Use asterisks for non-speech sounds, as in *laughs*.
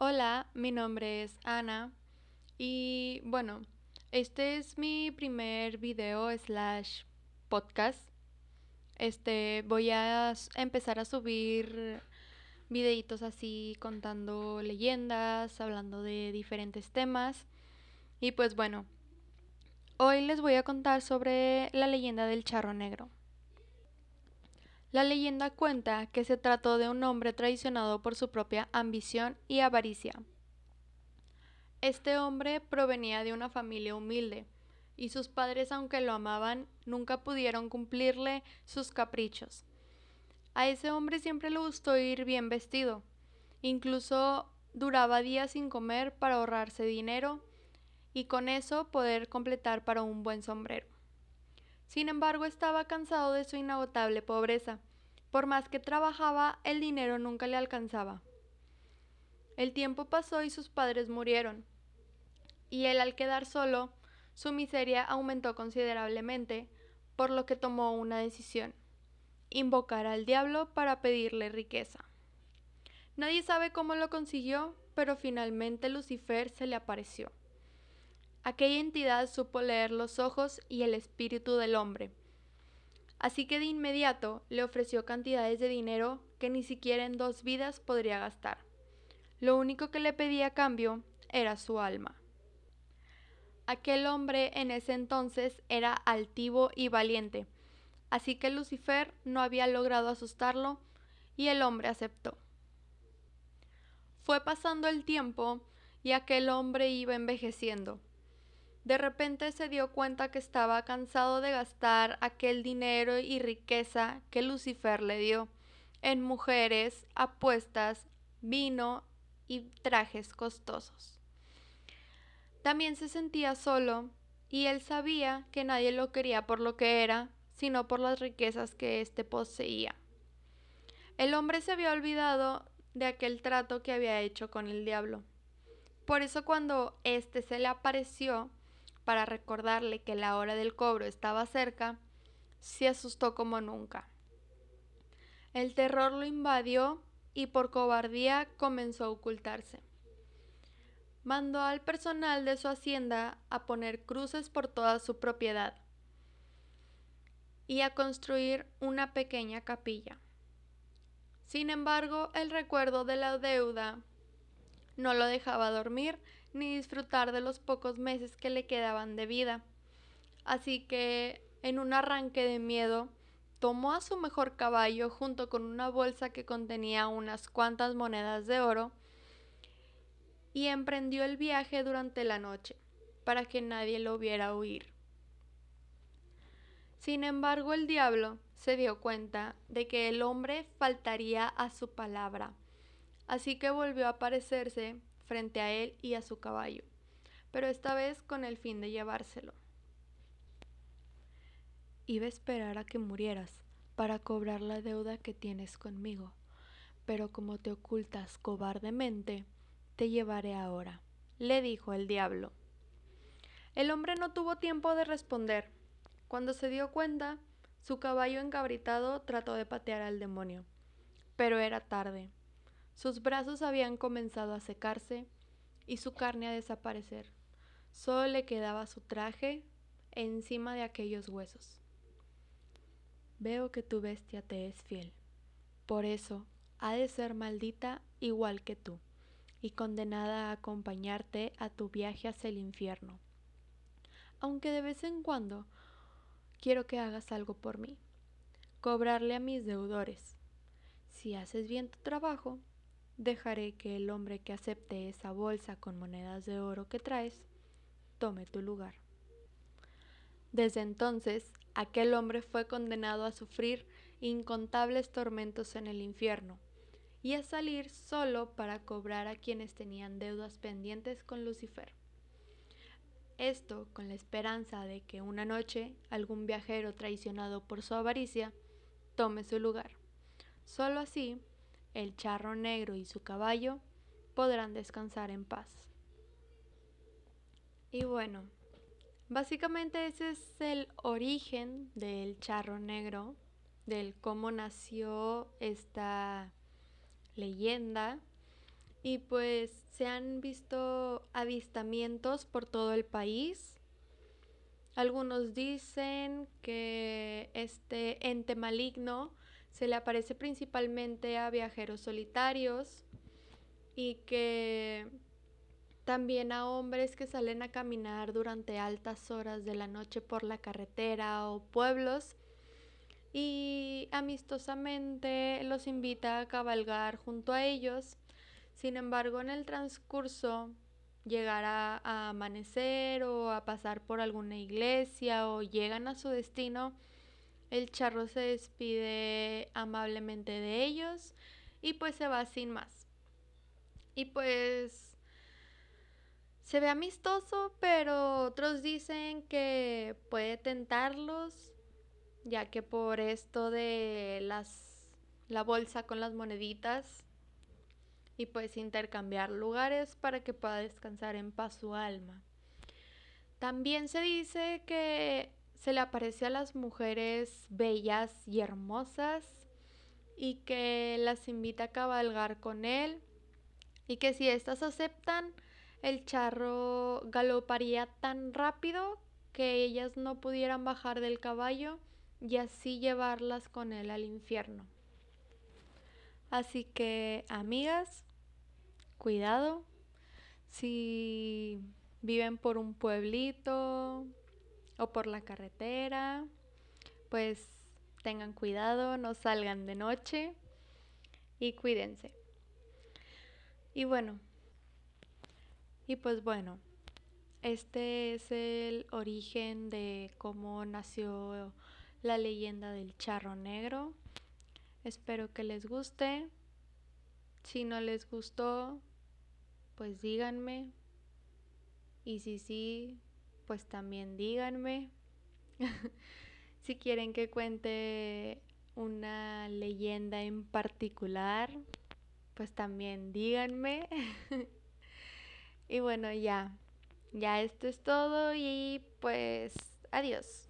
Hola, mi nombre es Ana y bueno, este es mi primer video slash podcast. Este voy a empezar a subir videitos así contando leyendas, hablando de diferentes temas. Y pues bueno, hoy les voy a contar sobre la leyenda del charro negro. La leyenda cuenta que se trató de un hombre traicionado por su propia ambición y avaricia. Este hombre provenía de una familia humilde, y sus padres, aunque lo amaban, nunca pudieron cumplirle sus caprichos. A ese hombre siempre le gustó ir bien vestido. Incluso duraba días sin comer para ahorrarse dinero y con eso poder completar para un buen sombrero. Sin embargo, estaba cansado de su inagotable pobreza. Por más que trabajaba, el dinero nunca le alcanzaba. El tiempo pasó y sus padres murieron. Y él al quedar solo, su miseria aumentó considerablemente, por lo que tomó una decisión, invocar al diablo para pedirle riqueza. Nadie sabe cómo lo consiguió, pero finalmente Lucifer se le apareció. Aquella entidad supo leer los ojos y el espíritu del hombre. Así que de inmediato le ofreció cantidades de dinero que ni siquiera en dos vidas podría gastar. Lo único que le pedía a cambio era su alma. Aquel hombre en ese entonces era altivo y valiente, así que Lucifer no había logrado asustarlo y el hombre aceptó. Fue pasando el tiempo y aquel hombre iba envejeciendo. De repente se dio cuenta que estaba cansado de gastar aquel dinero y riqueza que Lucifer le dio en mujeres, apuestas, vino y trajes costosos. También se sentía solo y él sabía que nadie lo quería por lo que era, sino por las riquezas que éste poseía. El hombre se había olvidado de aquel trato que había hecho con el diablo. Por eso cuando éste se le apareció, para recordarle que la hora del cobro estaba cerca, se asustó como nunca. El terror lo invadió y por cobardía comenzó a ocultarse. Mandó al personal de su hacienda a poner cruces por toda su propiedad y a construir una pequeña capilla. Sin embargo, el recuerdo de la deuda no lo dejaba dormir ni disfrutar de los pocos meses que le quedaban de vida. Así que, en un arranque de miedo, tomó a su mejor caballo junto con una bolsa que contenía unas cuantas monedas de oro y emprendió el viaje durante la noche, para que nadie lo viera huir. Sin embargo, el diablo se dio cuenta de que el hombre faltaría a su palabra, así que volvió a aparecerse frente a él y a su caballo, pero esta vez con el fin de llevárselo. Iba a esperar a que murieras para cobrar la deuda que tienes conmigo, pero como te ocultas cobardemente, te llevaré ahora, le dijo el diablo. El hombre no tuvo tiempo de responder. Cuando se dio cuenta, su caballo encabritado trató de patear al demonio, pero era tarde. Sus brazos habían comenzado a secarse y su carne a desaparecer. Solo le quedaba su traje encima de aquellos huesos. Veo que tu bestia te es fiel. Por eso ha de ser maldita igual que tú y condenada a acompañarte a tu viaje hacia el infierno. Aunque de vez en cuando quiero que hagas algo por mí, cobrarle a mis deudores. Si haces bien tu trabajo, dejaré que el hombre que acepte esa bolsa con monedas de oro que traes tome tu lugar. Desde entonces, aquel hombre fue condenado a sufrir incontables tormentos en el infierno y a salir solo para cobrar a quienes tenían deudas pendientes con Lucifer. Esto con la esperanza de que una noche algún viajero traicionado por su avaricia tome su lugar. Solo así el charro negro y su caballo podrán descansar en paz. Y bueno, básicamente ese es el origen del charro negro, del cómo nació esta leyenda. y pues se han visto avistamientos por todo el país. Algunos dicen que este ente maligno se le aparece principalmente a viajeros solitarios y que también a hombres que salen a caminar durante altas horas de la noche por la carretera o pueblos y amistosamente los invita a cabalgar junto a ellos. Sin embargo, en el transcurso llegará a amanecer o a pasar por alguna iglesia o llegan a su destino, el charro se despide amablemente de ellos y pues se va sin más. Y pues se ve amistoso, pero otros dicen que puede tentarlos ya que por esto de las la bolsa con las moneditas y pues intercambiar lugares para que pueda descansar en paz su alma. También se dice que se le aparece a las mujeres bellas y hermosas y que las invita a cabalgar con él y que si éstas aceptan, el charro galoparía tan rápido que ellas no pudieran bajar del caballo y así llevarlas con él al infierno. Así que, amigas, cuidado. Si viven por un pueblito o por la carretera, pues tengan cuidado, no salgan de noche y cuídense. Y bueno, y pues bueno, este es el origen de cómo nació la leyenda del charro negro. Espero que les guste. Si no les gustó, pues díganme. Y si sí, pues también díganme. *laughs* si quieren que cuente una leyenda en particular, pues también díganme. *laughs* y bueno, ya. Ya esto es todo y pues adiós.